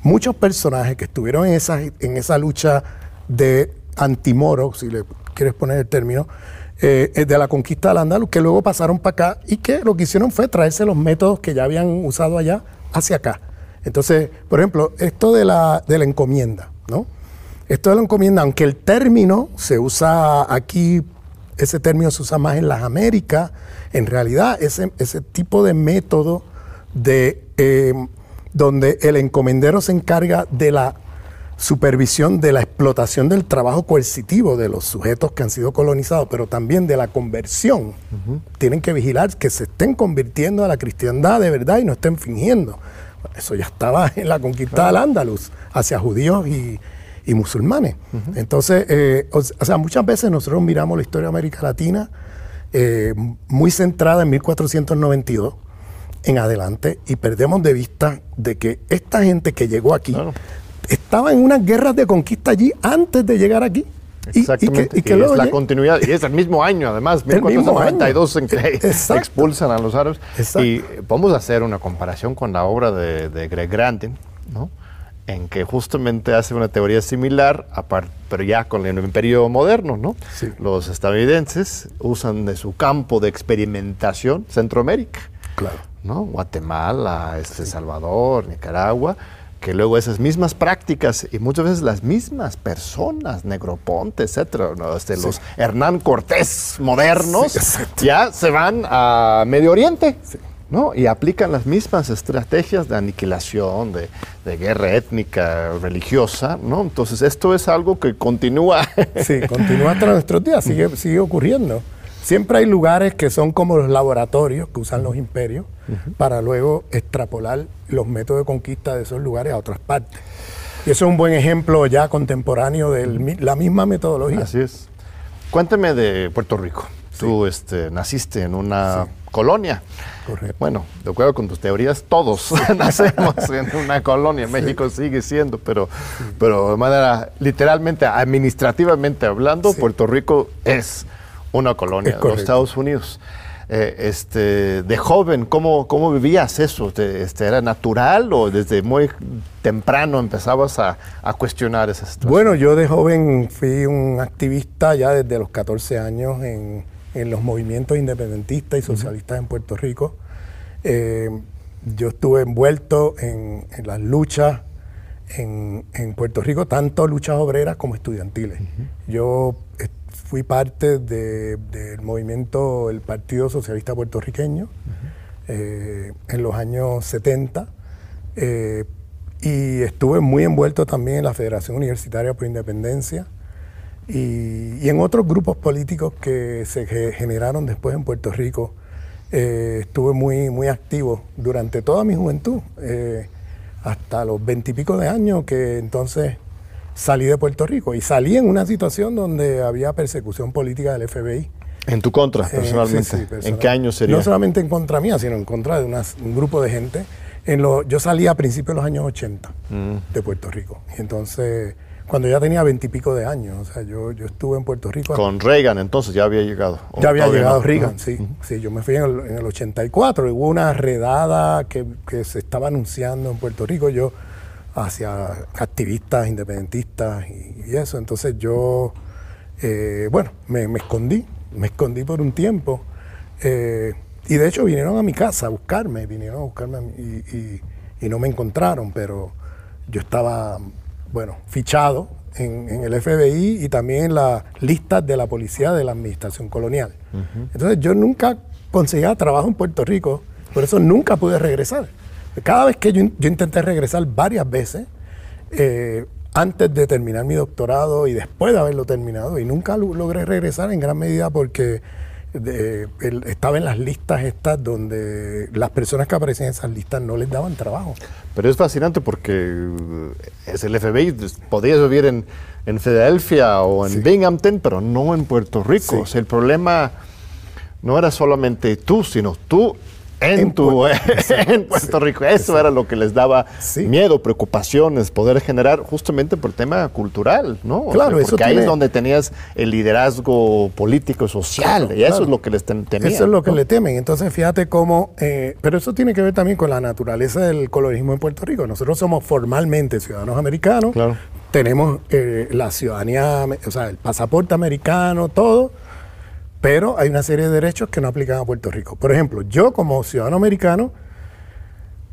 Speaker 3: muchos personajes que estuvieron en esa, en esa lucha de antimoro, si le quieres poner el término, eh, eh, de la conquista del Andaluz, que luego pasaron para acá y que lo que hicieron fue traerse los métodos que ya habían usado allá hacia acá. Entonces, por ejemplo, esto de la, de la encomienda, ¿no? Esto de la encomienda, aunque el término se usa aquí, ese término se usa más en las Américas, en realidad ese, ese tipo de método de eh, donde el encomendero se encarga de la supervisión de la explotación del trabajo coercitivo de los sujetos que han sido colonizados, pero también de la conversión. Tienen que vigilar que se estén convirtiendo a la cristiandad de verdad y no estén fingiendo. Eso ya estaba en la conquista del Andaluz hacia judíos y, musulmanes. Entonces, eh, o, sea, muchas veces nosotros miramos la historia de América Latina eh, muy centrada en 1492 en adelante y perdemos de vista de que esta gente que llegó aquí estaba en unas guerras de conquista allí antes de llegar aquí.
Speaker 2: Exactamente. Y, que, es la continuidad, y es el mismo año además, 1492 en que expulsan a los árabes. Y vamos a hacer una comparación con la obra de, Greg Grandin, ¿no? en que justamente hace una teoría similar, pero ya con el imperio moderno, ¿no? Los estadounidenses usan de su campo de experimentación Centroamérica,
Speaker 3: claro.
Speaker 2: ¿no? Guatemala, este, Salvador, Nicaragua, que luego esas mismas prácticas y muchas veces las mismas personas, Negroponte, etcétera, este, los Hernán Cortés modernos, ya se van a Medio Oriente. ¿no? Y aplican las mismas estrategias de aniquilación, de, de, guerra étnica, religiosa, ¿no? Entonces esto es algo que continúa.
Speaker 3: Sí, continúa hasta nuestros días, sigue, sigue ocurriendo. Siempre hay lugares que son como los laboratorios que usan los imperios para luego extrapolar los métodos de conquista de esos lugares a otras partes. Y eso es un buen ejemplo ya contemporáneo de la misma metodología.
Speaker 2: Así es. Cuéntame de Puerto Rico. Tú este, naciste en una colonia.
Speaker 3: Correcto.
Speaker 2: Bueno, de acuerdo con tus teorías, todos nacemos en una colonia. México sigue siendo, pero, pero de manera literalmente, administrativamente hablando, Puerto Rico es una colonia de los Estados Unidos. Eh, este, de joven, ¿cómo, cómo vivías eso? Este, ¿Era natural o desde muy temprano empezabas a, cuestionar esa situación?
Speaker 3: Bueno, yo de joven fui un activista ya desde los 14 años en, los movimientos independentistas y socialistas en Puerto Rico. Eh, yo estuve envuelto en, las luchas en, Puerto Rico, tanto luchas obreras como estudiantiles. Yo fui parte del movimiento, el Partido Socialista Puertorriqueño, eh, en los años 70. Eh, y estuve muy envuelto también en la Federación Universitaria por Independencia y, en otros grupos políticos que se generaron después en Puerto Rico. Eh, estuve muy, muy activo durante toda mi juventud, hasta los veintipico de años, que entonces salí de Puerto Rico y salí en una situación donde había persecución política del FBI.
Speaker 2: ¿En tu contra, eh, personalmente? ¿En qué año sería?
Speaker 3: No solamente en contra mía, sino en contra de un grupo de gente. En lo, yo salí a principios de los años 80 mm. de Puerto Rico. Y entonces, cuando ya tenía veintipico de años. O sea, yo, yo estuve en Puerto Rico.
Speaker 2: Con Reagan entonces ya había llegado.
Speaker 3: Ya había llegado Reagan, sí. Sí, yo me fui en el, en el 84. Hubo una redada que, que, se estaba anunciando en Puerto Rico. Yo hacia activistas independentistas y, eso. Entonces yo, eh, bueno, me, me, escondí. Me escondí por un tiempo. Eh, y de hecho vinieron a mi casa a buscarme. Vinieron a buscarme y, y, y no me encontraron, pero yo estaba bueno, fichado en, el FBI y también en las listas de la policía de la administración colonial. Entonces yo nunca conseguía trabajo en Puerto Rico, por eso nunca pude regresar. Cada vez que yo, intenté regresar varias veces, eh, antes de terminar mi doctorado y después de haberlo terminado, y nunca logré regresar en gran medida porque estaba en las listas estas donde las personas que aparecían en esas listas no les daban trabajo.
Speaker 2: Pero es fascinante porque es el FBI, podías vivir en, en Filadelfia o en Binghamton, pero no en Puerto Rico. O sea, el problema no era solamente tú, sino tú en, tu, en Puerto Rico. Eso era lo que les daba miedo, preocupaciones, poder generar justamente por tema cultural, ¿no?
Speaker 3: Claro,
Speaker 2: porque ahí es donde tenías el liderazgo político y social, y eso es lo que les temían.
Speaker 3: Eso es lo que le temen. Entonces, fíjate cómo, eh, pero eso tiene que ver también con la naturaleza del colonialismo en Puerto Rico. Nosotros somos formalmente ciudadanos americanos, tenemos eh, la ciudadanía, o sea, el pasaporte americano, todo pero hay una serie de derechos que no aplican a Puerto Rico. Por ejemplo, yo como ciudadano americano,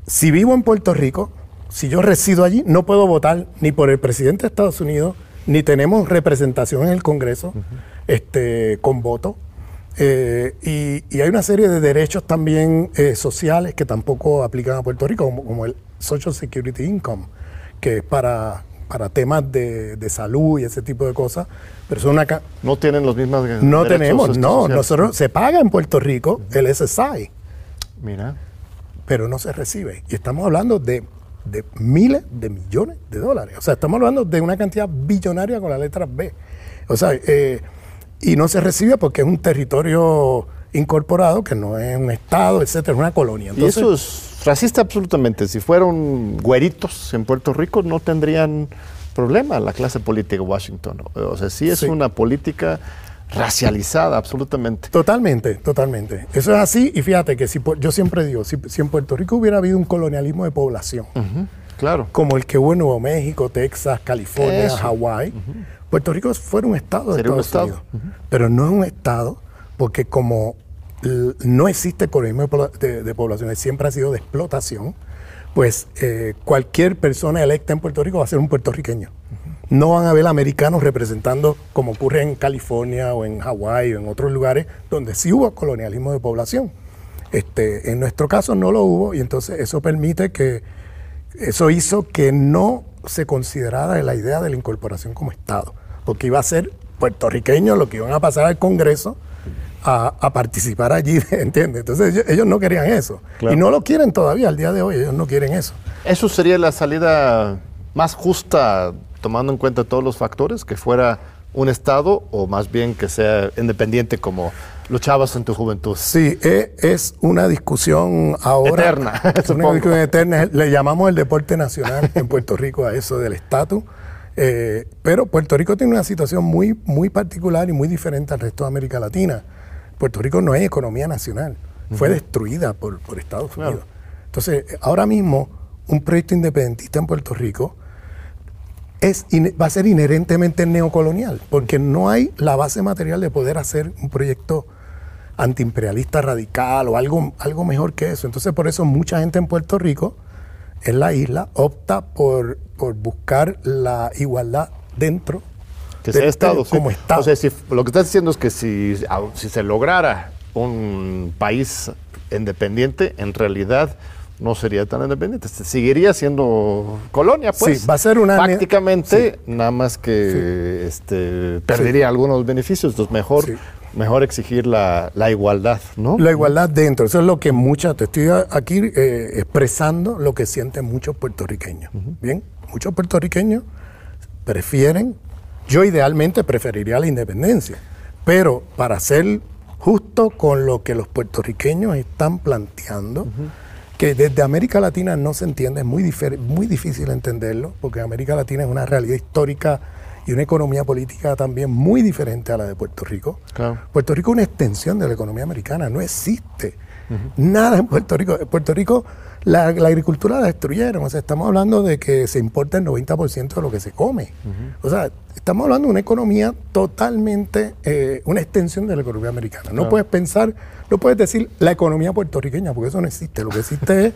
Speaker 3: si vivo en Puerto Rico, si yo resido allí, no puedo votar ni por el presidente de Estados Unidos, ni tenemos representación en el Congreso este, con voto. Eh, y, hay una serie de derechos también eh, sociales que tampoco aplican a Puerto Rico, como, como, el Social Security Income, que es para para temas de, de, salud y ese tipo de cosas. Pero son una
Speaker 2: no tienen los mismos
Speaker 3: No tenemos, no. Nosotros se paga en Puerto Rico el SSI.
Speaker 2: Mira.
Speaker 3: Pero no se recibe. Y estamos hablando de, de, miles de millones de dólares. O sea, estamos hablando de una cantidad billonaria con la letra B. O sea, eh, y no se recibe porque es un territorio incorporado, que no es un estado, etcétera, es una colonia.
Speaker 2: y eso es racista absolutamente. Si fueron güeritos en Puerto Rico, no tendrían problema la clase política de Washington. O sea, sí es una política racializada absolutamente.
Speaker 3: Totalmente, totalmente. Eso es así y fíjate que si yo siempre digo, si, en Puerto Rico hubiera habido un colonialismo de población,
Speaker 2: claro.
Speaker 3: como el que hubo en Nuevo México, Texas, California, Hawái, Puerto Rico fuera un estado de Estados Unidos. Pero no es un estado porque como no existe colonialismo de, de, siempre ha sido de explotación, pues eh, cualquier persona electa en Puerto Rico va a ser un puertorriqueño. No van a ver americanos representando como ocurre en California o en Hawái o en otros lugares donde sí hubo colonialismo de población. Este, en nuestro caso no lo hubo y entonces eso permite que, eso hizo que no se considerara la idea de la incorporación como Estado, porque iba a ser puertorriqueños lo que iban a pasar al Congreso a, participar allí, ¿entiendes? Entonces ellos, no querían eso. Y no lo quieren todavía al día de hoy, ellos no quieren eso.
Speaker 2: ¿Eso sería la salida más justa tomando en cuenta todos los factores? ¿Que fuera un Estado o más bien que sea independiente como luchabas en tu juventud?
Speaker 3: Sí, e, es una discusión ahora.
Speaker 2: Eterna.
Speaker 3: Es una discusión eterna. Le llamamos el deporte nacional en Puerto Rico a eso del estatus. Eh, pero Puerto Rico tiene una situación muy, muy particular y muy diferente al resto de América Latina. Puerto Rico no es economía nacional, fue destruida por, Estados Unidos. Entonces, ahora mismo, un proyecto independentista en Puerto Rico es, va a ser inherentemente neocolonial, porque no hay la base material de poder hacer un proyecto antiimperialista radical o algo, algo mejor que eso. Entonces, por eso mucha gente en Puerto Rico, en la isla, opta por, por buscar la igualdad dentro
Speaker 2: que sea Estado. Como Estado. O sea, si, lo que estás diciendo es que si, si se lograra un país independiente, en realidad no sería tan independiente, seguiría siendo colonia, pues.
Speaker 3: Sí, va a ser una...
Speaker 2: Prácticamente, nada más que este, perdería algunos beneficios, entonces mejor, mejor exigir la, igualdad, ¿no?
Speaker 3: La igualdad dentro, eso es lo que muchas, te estoy aquí eh, expresando lo que sienten muchos puertorriqueños, ¿bien? Muchos puertorriqueños prefieren yo idealmente preferiría la independencia, pero para ser justo con lo que los puertorriqueños están planteando, que desde América Latina no se entiende, es muy, muy difícil entenderlo, porque América Latina es una realidad histórica y una economía política también muy diferente a la de Puerto Rico. Puerto Rico es una extensión de la economía americana, no existe nada en Puerto Rico. En Puerto Rico la, agricultura la destruyeron, o sea, estamos hablando de que se importa el 90% de lo que se come. O sea, estamos hablando de una economía totalmente, eh, una extensión de la economía americana. No puedes pensar, no puedes decir la economía puertorriqueña, porque eso no existe. Lo que existe es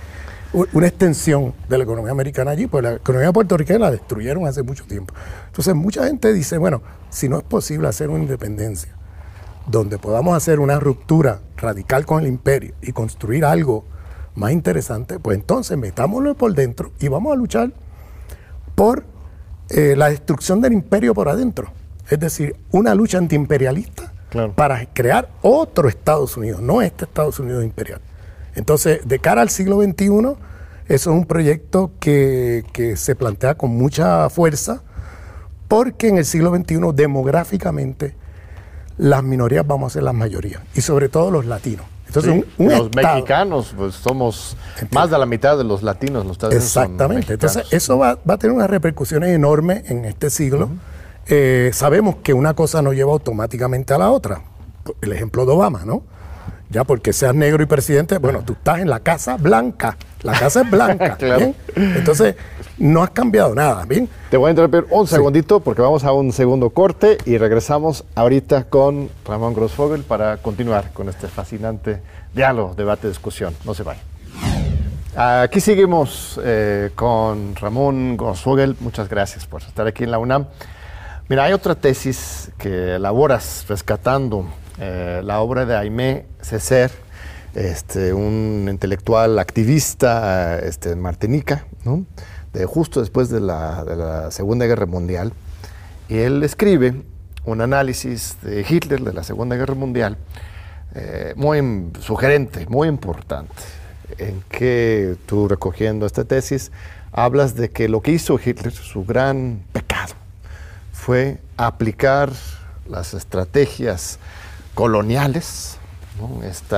Speaker 3: una extensión de la economía americana allí, pues la economía puertorriqueña la destruyeron hace mucho tiempo. Entonces, mucha gente dice, bueno, si no es posible hacer una independencia, donde podamos hacer una ruptura radical con el imperio y construir algo más interesante, pues entonces metámoslo por dentro y vamos a luchar por eh, la destrucción del imperio por adentro. Es decir, una lucha antiimperialista para crear otro Estados Unidos, no este Estados Unidos imperial. Entonces, de cara al siglo XXI, eso es un proyecto que, que se plantea con mucha fuerza, porque en el siglo XXI demográficamente las minorías vamos a ser las mayorías, y sobre todo los latinos.
Speaker 2: Entonces, los mexicanos, pues somos más de la mitad de los latinos. Los
Speaker 3: Exactamente. Entonces, eso va, a tener unas repercusiones enormes en este siglo. Eh, sabemos que una cosa no lleva automáticamente a la otra. El ejemplo de Obama, ¿no? Ya porque seas negro y presidente, bueno, tú estás en la Casa Blanca. La casa es blanca. ¿bien? Entonces, no has cambiado nada, ¿bien?
Speaker 2: Te voy a interrumpir un segundito porque vamos a un segundo corte y regresamos ahorita con Ramón Grossfogel para continuar con este fascinante diálogo, debate, discusión. No se vayan. Aquí seguimos eh, con Ramón Grossfogel. Muchas gracias por estar aquí en la UNAM. Mira, hay otra tesis que elaboras rescatando eh, la obra de Aimé Césaire, este, un intelectual activista este, Martinica, de, justo después de la, Segunda Guerra Mundial. Y él escribe un análisis de Hitler de la Segunda Guerra Mundial eh, muy sugerente, muy importante, en que tú recogiendo esta tesis hablas de que lo que hizo Hitler, su gran pecado, fue aplicar las estrategias coloniales, este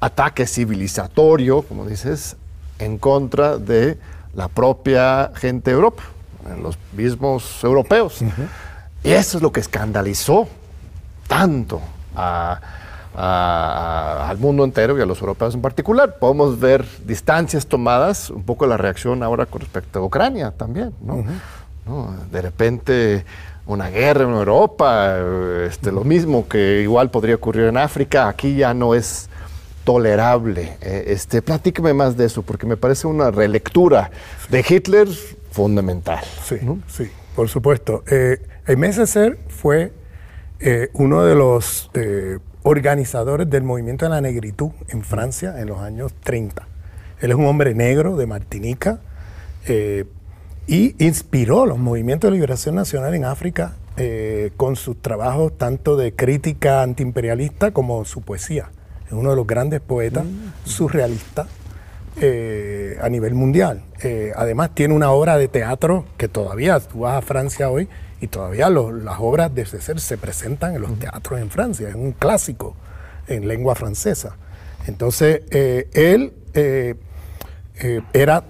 Speaker 2: ataque civilizatorio, como dices, en contra de la propia gente de Europa, los mismos europeos. Y eso es lo que escandalizó tanto al mundo entero y a los europeos en particular. Podemos ver distancias tomadas, un poco la reacción ahora con respecto a Ucrania también. ¿no? De repente una guerra en Europa, este, lo mismo que igual podría ocurrir en África, aquí ya no es tolerable. Eh, este, platícame más de eso, porque me parece una relectura de Hitler fundamental.
Speaker 3: Sí, sí, por supuesto. Eh, Ser fue eh, uno de los eh, organizadores del movimiento de la negritud en Francia en los años 30. Él es un hombre negro de Martinica y inspiró los movimientos de liberación nacional en África eh, con sus trabajos tanto de crítica antiimperialista como su poesía. Es uno de los grandes poetas mm. surrealistas eh, a nivel mundial. Eh, además tiene una obra de teatro que todavía, tú vas a Francia hoy y todavía las obras de César se presentan en los teatros en Francia, es un clásico en lengua francesa. Entonces, él era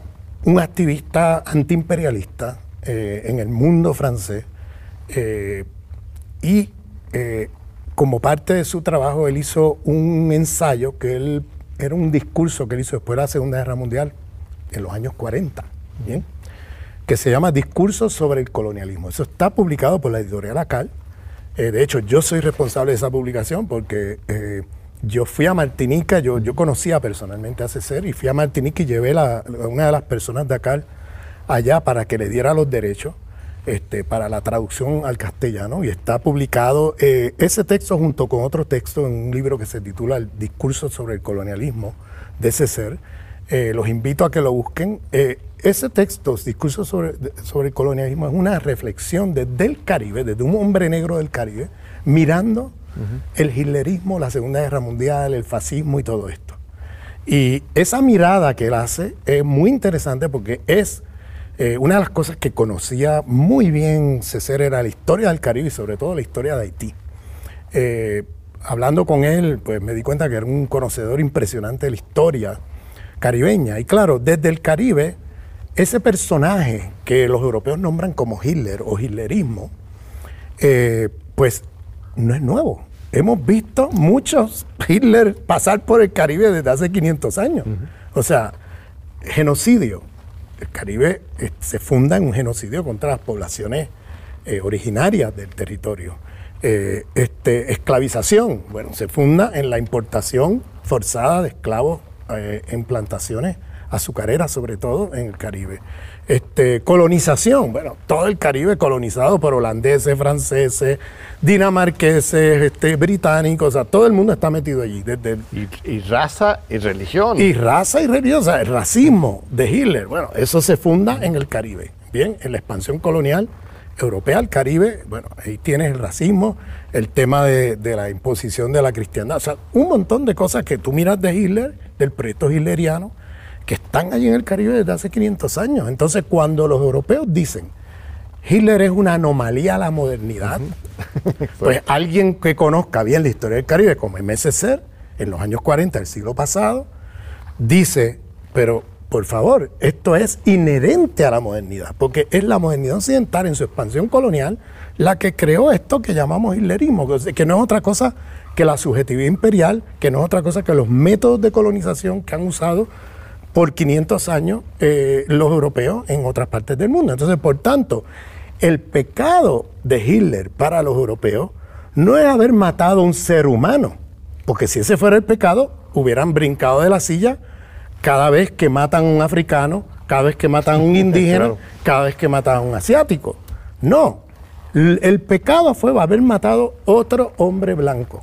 Speaker 3: un activista antiimperialista eh, en el mundo francés eh, y eh, como parte de su trabajo él hizo un ensayo que él era un discurso que él hizo después de la Segunda Guerra Mundial en los años 40, ¿bien? que se llama Discurso sobre el colonialismo. Eso está publicado por la editorial ACAL. de hecho, yo soy responsable de esa publicación porque yo fui a Martinica, yo, yo conocía personalmente a César y fui a Martinica y llevé a una de las personas de acá allá para que le diera los derechos este, para la traducción al castellano y está publicado eh, ese texto junto con otro texto en un libro que se titula El discurso sobre el colonialismo de César. Eh, los invito a que lo busquen. Eh, ese texto, Discurso sobre, sobre el colonialismo, es una reflexión desde el Caribe, desde un hombre negro del Caribe, mirando el hitlerismo, la Segunda Guerra Mundial, el fascismo y todo esto. Y esa mirada que él hace es muy interesante porque es eh, una de las cosas que conocía muy bien César era la historia del Caribe y sobre todo la historia de Haití. Eh, hablando con él, pues me di cuenta que era un conocedor impresionante de la historia caribeña. Y claro, desde el Caribe, ese personaje que los europeos nombran como Hitler o Hitlerismo, eh, pues no es nuevo. Hemos visto muchos Hitler pasar por el Caribe desde hace 500 años. O sea, genocidio. El Caribe eh, se funda en un genocidio contra las poblaciones eh, originarias del territorio. este, esclavización, bueno, se funda en la importación forzada de esclavos en plantaciones azucarera sobre todo en el Caribe. Este, colonización, bueno, todo el Caribe colonizado por holandeses, franceses, dinamarqueses, este, británicos, o sea, todo el mundo está metido allí. Desde
Speaker 2: y, raza y religión.
Speaker 3: Y raza y religión, o sea, el racismo de Hitler, bueno, eso se funda en el Caribe, bien, en la expansión colonial europea al Caribe, bueno, ahí tienes el racismo, el tema de, de, la imposición de la cristiandad, o sea, un montón de cosas que tú miras de Hitler, del proyecto hitleriano, que están allí en el Caribe desde hace 500 años. Entonces, cuando los europeos dicen Hitler es una anomalía a la modernidad, pues alguien que conozca bien la historia del Caribe, como M.S. Ser, en los años 40 del siglo pasado, dice, pero por favor, esto es inherente a la modernidad, porque es la modernidad occidental en su expansión colonial la que creó esto que llamamos hitlerismo, que no es otra cosa que la subjetividad imperial, que no es otra cosa que los métodos de colonización que han usado por 500 años eh, los europeos en otras partes del mundo. Entonces, por tanto, el pecado de Hitler para los europeos no es haber matado a un ser humano, porque si ese fuera el pecado, hubieran brincado de la silla cada vez que matan a un africano, cada vez que matan a un indígena, cada vez que matan a un asiático. No, el pecado fue haber matado otro hombre blanco,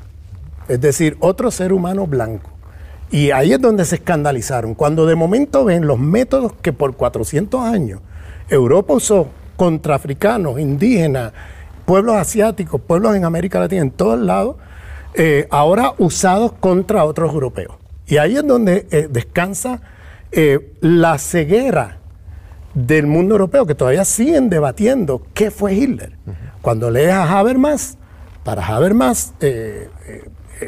Speaker 3: es decir, otro ser humano blanco. Y ahí es donde se escandalizaron, cuando de momento ven los métodos que por 400 años Europa usó contra africanos, indígenas, pueblos asiáticos, pueblos en América Latina, en todos lados, eh, ahora usados contra otros europeos. Y ahí es donde eh, descansa eh, la ceguera del mundo europeo, que todavía siguen debatiendo qué fue Hitler. Cuando lees a Habermas, para Habermas,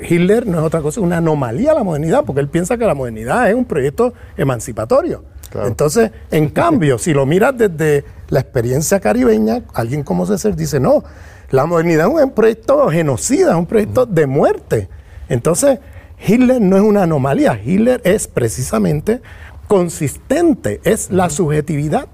Speaker 3: Hitler no es otra cosa, una anomalía a la modernidad, porque él piensa que la modernidad es un proyecto emancipatorio. Entonces, en cambio, si lo miras desde la experiencia caribeña, alguien como César dice, no, la modernidad es un proyecto genocida, es un proyecto de muerte. Entonces, Hitler no es una anomalía, Hitler es precisamente consistente, es la subjetividad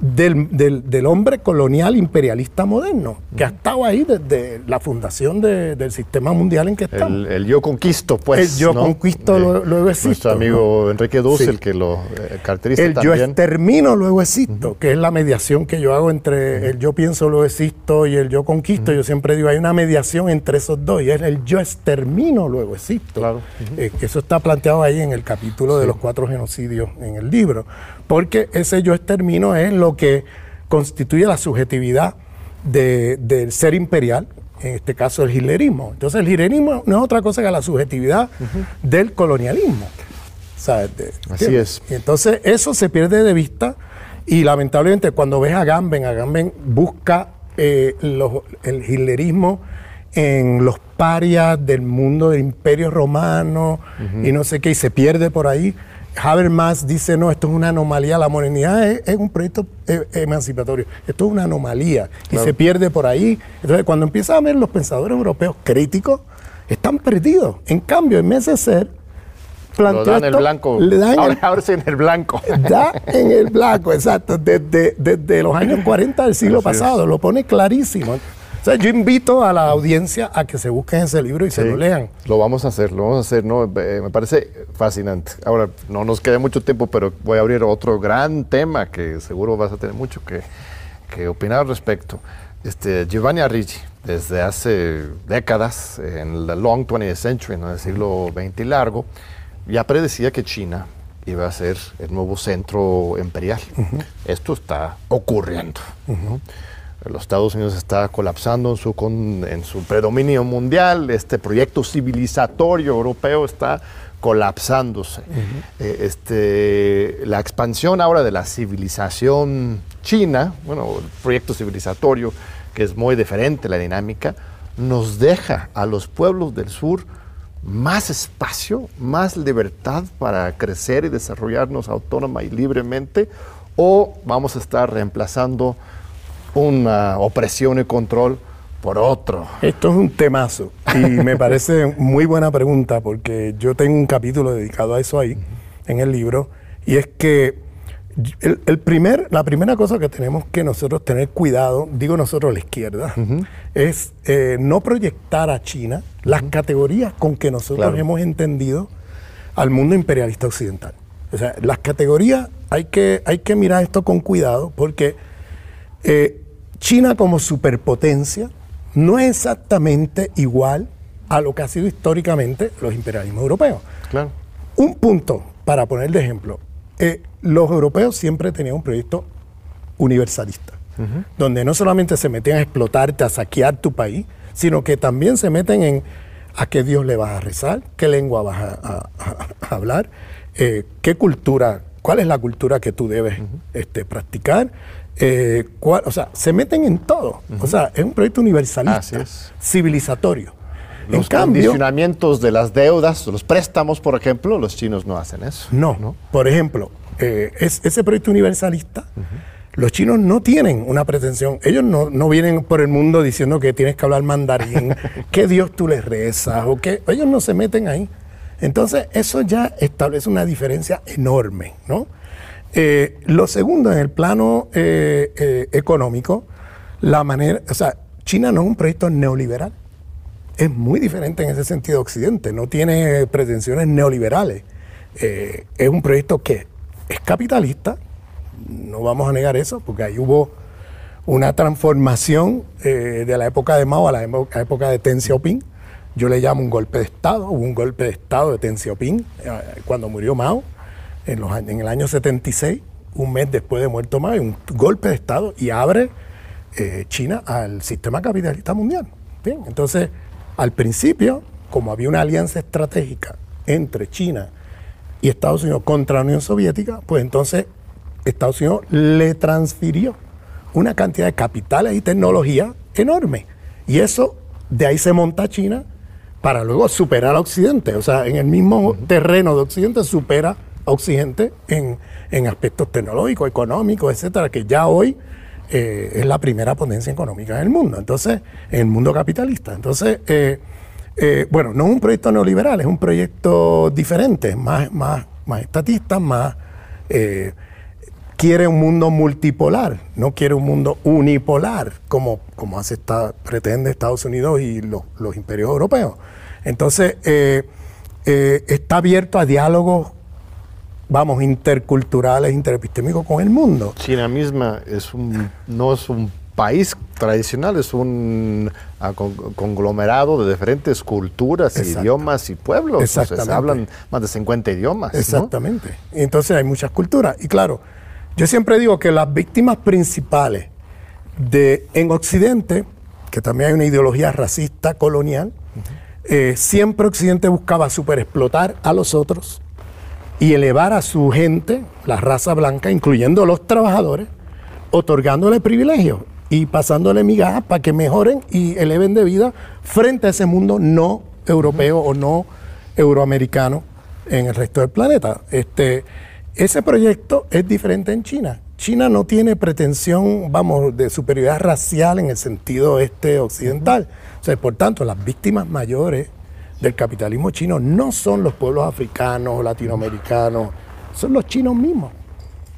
Speaker 3: del, hombre colonial imperialista moderno, que ha estado ahí desde la fundación del sistema mundial en que estamos.
Speaker 2: El, yo conquisto, pues.
Speaker 3: El yo conquisto, luego existo.
Speaker 2: Nuestro amigo Enrique Dussel, el que lo eh, caracteriza
Speaker 3: el yo extermino, luego existo, que es la mediación que yo hago entre el yo pienso, luego existo y el yo conquisto. Yo siempre digo, hay una mediación entre esos dos, y es el yo extermino, luego existo. Claro. Eh, eso está planteado ahí en el capítulo de los cuatro genocidios en el libro porque ese yo extermino es lo que constituye la subjetividad del ser imperial, en este caso el hitlerismo. Entonces el hitlerismo no es otra cosa que la subjetividad del colonialismo.
Speaker 2: Así es.
Speaker 3: Y entonces eso se pierde de vista y lamentablemente cuando ves a Agamben, Agamben busca eh, el hitlerismo en los parias del mundo del imperio romano y no sé qué, y se pierde por ahí. Habermas dice, no, esto es una anomalía, la modernidad es, un proyecto eh, emancipatorio, esto es una anomalía y se pierde por ahí. Entonces, cuando empiezan a ver los pensadores europeos críticos, están perdidos. En cambio, en ser
Speaker 2: planteó en el blanco. Le dan ahora, en el blanco.
Speaker 3: Da en el blanco, exacto. Desde, desde los años 40 del siglo pasado, lo pone clarísimo. O sea, yo invito a la audiencia a que se busquen ese libro y se lo lean.
Speaker 2: Lo vamos a hacer, lo vamos a hacer, ¿no? Eh, me parece fascinante. Ahora, no nos queda mucho tiempo, pero voy a abrir otro gran tema que seguro vas a tener mucho que, que opinar al respecto. Este, Giovanni Arrighi, desde hace décadas, en la long 20th century, en el siglo XX largo, ya predecía que China iba a ser el nuevo centro imperial. Esto está ocurriendo. Los Estados Unidos está colapsando en su, en su predominio mundial, este proyecto civilizatorio europeo está colapsándose. Eh, este, la expansión ahora de la civilización china, bueno, el proyecto civilizatorio, que es muy diferente la dinámica, nos deja a los pueblos del sur más espacio, más libertad para crecer y desarrollarnos autónoma y libremente, o vamos a estar reemplazando una opresión y control por otro?
Speaker 3: Esto es un temazo y me parece muy buena pregunta porque yo tengo un capítulo dedicado a eso ahí en el libro y es que el, primer, la primera cosa que tenemos que nosotros tener cuidado, digo nosotros la izquierda, es eh, no proyectar a China las categorías con que nosotros hemos entendido al mundo imperialista occidental. O sea, las categorías hay que, hay que mirar esto con cuidado porque eh, China como superpotencia no es exactamente igual a lo que ha sido históricamente los imperialismos europeos.
Speaker 2: Claro.
Speaker 3: Un punto para poner de ejemplo. Eh, los europeos siempre tenían un proyecto universalista, donde no solamente se metían a explotarte, a saquear tu país, sino que también se meten en a qué Dios le vas a rezar, qué lengua vas a, hablar, eh, qué cultura, cuál es la cultura que tú debes este, practicar. Eh, o sea, se meten en todo. O sea, es un proyecto universalista, civilizatorio.
Speaker 2: Los condicionamientos de las deudas, los préstamos, por ejemplo, los chinos no hacen eso.
Speaker 3: No, ¿no? por ejemplo, eh, es, ese proyecto universalista, los chinos no tienen una pretensión, ellos no, vienen por el mundo diciendo que tienes que hablar mandarín, que Dios tú les rezas, o que ellos no se meten ahí. Entonces, eso ya establece una diferencia enorme, ¿no? Eh, lo segundo, en el plano eh, económico, la manera, o sea, China no es un proyecto neoliberal. Es muy diferente en ese sentido Occidente, no tiene pretensiones neoliberales. es un proyecto que es capitalista, no vamos a negar eso, porque ahí hubo una transformación eh, de la época de Mao a la época de Deng Xiaoping. Yo le llamo un golpe de Estado, hubo un golpe de Estado de Deng Xiaoping eh, cuando murió Mao en, los, en el año 76, un mes después de muerto Mao, un golpe de Estado y abre eh, China al sistema capitalista mundial. Bien, entonces, al principio, como había una alianza estratégica entre China y Estados Unidos contra la Unión Soviética, pues entonces Estados Unidos le transfirió una cantidad de capitales y tecnología enorme. Y eso, de ahí se monta China para luego superar a Occidente. O sea, en el mismo terreno de Occidente supera a Occidente en, aspectos tecnológicos, económicos, etcétera, que ya hoy eh, es la primera potencia económica en el mundo. Entonces, en el mundo capitalista. Entonces, eh, eh, bueno, no es un proyecto neoliberal, es un proyecto diferente, más, más, más estatista, más... Quiere un mundo multipolar, no quiere un mundo unipolar, como, como hace esta, pretende Estados Unidos y los, imperios europeos. Entonces, está abierto a diálogos, vamos, interculturales, interepistémicos con el mundo.
Speaker 2: China misma es un, no es un país tradicional, es un ah, conglomerado de diferentes culturas, idiomas y pueblos. Exactamente. se hablan más de 50 idiomas.
Speaker 3: Exactamente. entonces hay muchas culturas. Y claro, yo siempre digo que las víctimas principales de en Occidente, que también hay una ideología racista colonial, eh, siempre Occidente buscaba superexplotar a los otros y elevar a su gente, la raza blanca, incluyendo los trabajadores, otorgándole privilegios y pasándole migajas para que mejoren y eleven de vida frente a ese mundo no europeo o no euroamericano en el resto del planeta. Este, ese proyecto es diferente en China. China no tiene pretensión, vamos, de superioridad racial en el sentido este occidental. O sea, por tanto, las víctimas mayores del capitalismo chino no son los pueblos africanos o latinoamericanos, son los chinos mismos.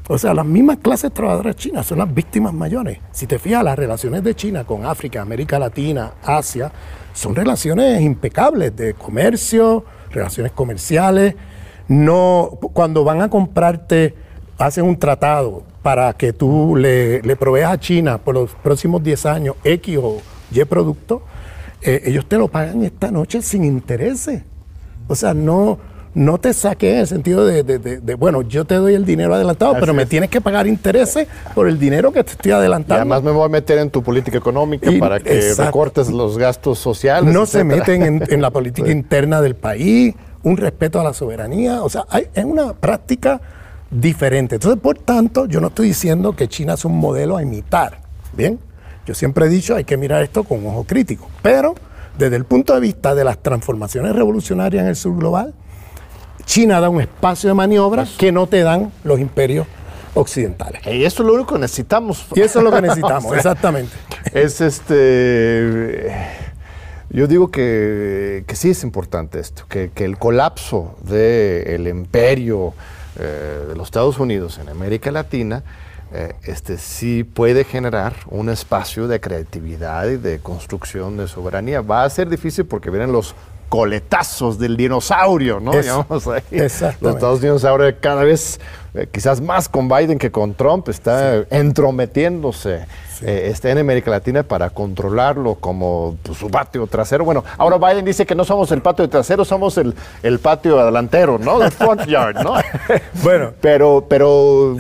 Speaker 3: O sea, las mismas clases trabajadoras chinas son las víctimas mayores. Si te fijas, las relaciones de China con África, América Latina, Asia, son relaciones impecables de comercio, relaciones comerciales. No, cuando van a comprarte, hacen un tratado para que tú le, le proveas a China por los próximos 10 años X o Y producto, eh, ellos te lo pagan esta noche sin intereses. O sea, no, no te saque en el sentido de, bueno, yo te doy el dinero adelantado, pero me tienes que pagar intereses por el dinero que te estoy adelantando. Y
Speaker 2: además me voy a meter en tu política económica para que recortes los gastos sociales.
Speaker 3: No se meten en, la política interna del país, un respeto a la soberanía, o sea, hay, es una práctica diferente. Entonces, por tanto, yo no estoy diciendo que China es un modelo a imitar, ¿bien? Yo siempre he dicho, hay que mirar esto con un ojo crítico, pero desde el punto de vista de las transformaciones revolucionarias en el sur global, China da un espacio de maniobra que no te dan los imperios occidentales.
Speaker 2: Y eso es lo único que necesitamos.
Speaker 3: Y eso es lo que necesitamos, exactamente.
Speaker 2: Es este. Yo digo que, que sí es importante esto, que, que el colapso del imperio eh, de los Estados Unidos en América Latina eh, este, sí puede generar un espacio de creatividad y de construcción de soberanía. Va a ser difícil porque vienen los coletazos del dinosaurio, ¿no?
Speaker 3: Los
Speaker 2: Estados Unidos ahora cada vez, eh, quizás más con Biden que con Trump, está entrometiéndose eh, está en América Latina para controlarlo como pues, su patio trasero. Bueno, ahora Biden dice que no somos el patio trasero, somos el, el patio delantero, ¿no? El front yard, ¿no? bueno. Pero, pero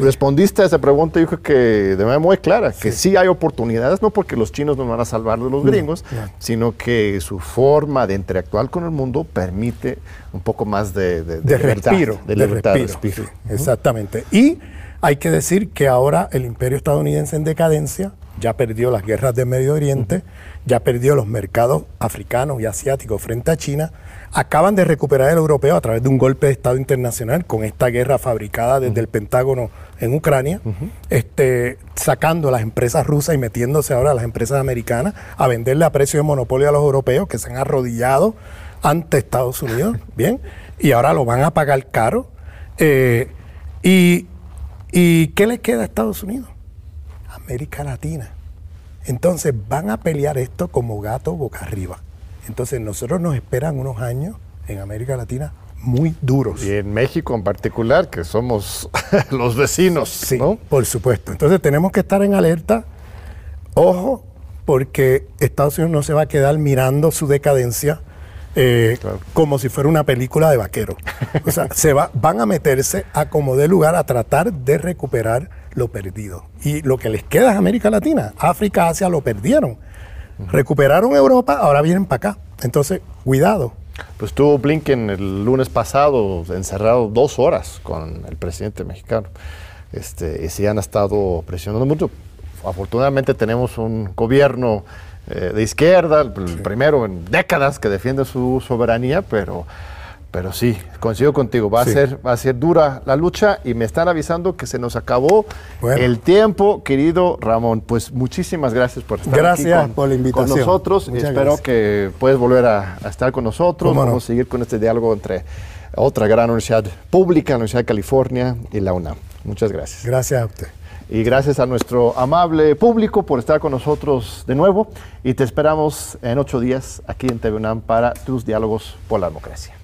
Speaker 2: respondiste a esa pregunta, yo creo que de manera muy clara, que sí. hay oportunidades, no porque los chinos nos van a salvar de los gringos, sino que su forma de interactuar con el mundo permite un poco más de,
Speaker 3: de, de, respiro. De libertad de respiro. exactamente. Y hay que decir que ahora el imperio estadounidense en decadencia ya perdió las guerras de Medio Oriente, ya perdió los mercados africanos y asiáticos frente a China, acaban de recuperar el europeo a través de un golpe de Estado internacional con esta guerra fabricada desde el Pentágono en Ucrania, este, sacando las empresas rusas y metiéndose ahora a las empresas americanas a venderle a precio de monopolio a los europeos que se han arrodillado ante Estados Unidos, ¿bien? Y ahora lo van a pagar caro. Eh, y ¿Y qué le queda a Estados Unidos? América Latina. Entonces van a pelear esto como gato boca arriba. Entonces nosotros nos esperan unos años en América Latina muy duros.
Speaker 2: Y en México en particular, que somos los vecinos.
Speaker 3: Sí, por supuesto. Entonces tenemos que estar en alerta. Ojo, porque Estados Unidos no se va a quedar mirando su decadencia eh, como si fuera una película de vaquero. O sea, se va, van a meterse a como de lugar a tratar de recuperar lo perdido. Y lo que les queda es América Latina. África, Asia lo perdieron. Recuperaron Europa, ahora vienen para acá. Entonces, cuidado.
Speaker 2: Pues estuvo Blinken el lunes pasado encerrado dos horas con el presidente mexicano. Este, y sí han estado presionando mucho. Afortunadamente tenemos un gobierno eh, de izquierda, el primero en décadas que defiende su soberanía, pero, pero sí, coincido contigo, va, a ser, va a ser dura la lucha y me están avisando que se nos acabó el tiempo, querido Ramón. Pues muchísimas gracias por estar
Speaker 3: aquí con, por la invitación.
Speaker 2: con nosotros. Espero que puedas volver a, estar con nosotros. Vamos a seguir con este diálogo entre otra gran universidad pública, la Universidad de California y la UNAM. Muchas gracias.
Speaker 3: Gracias a usted
Speaker 2: y gracias a nuestro amable público por estar con nosotros de nuevo y te esperamos en ocho días aquí en TVUNAM para tus diálogos por la democracia.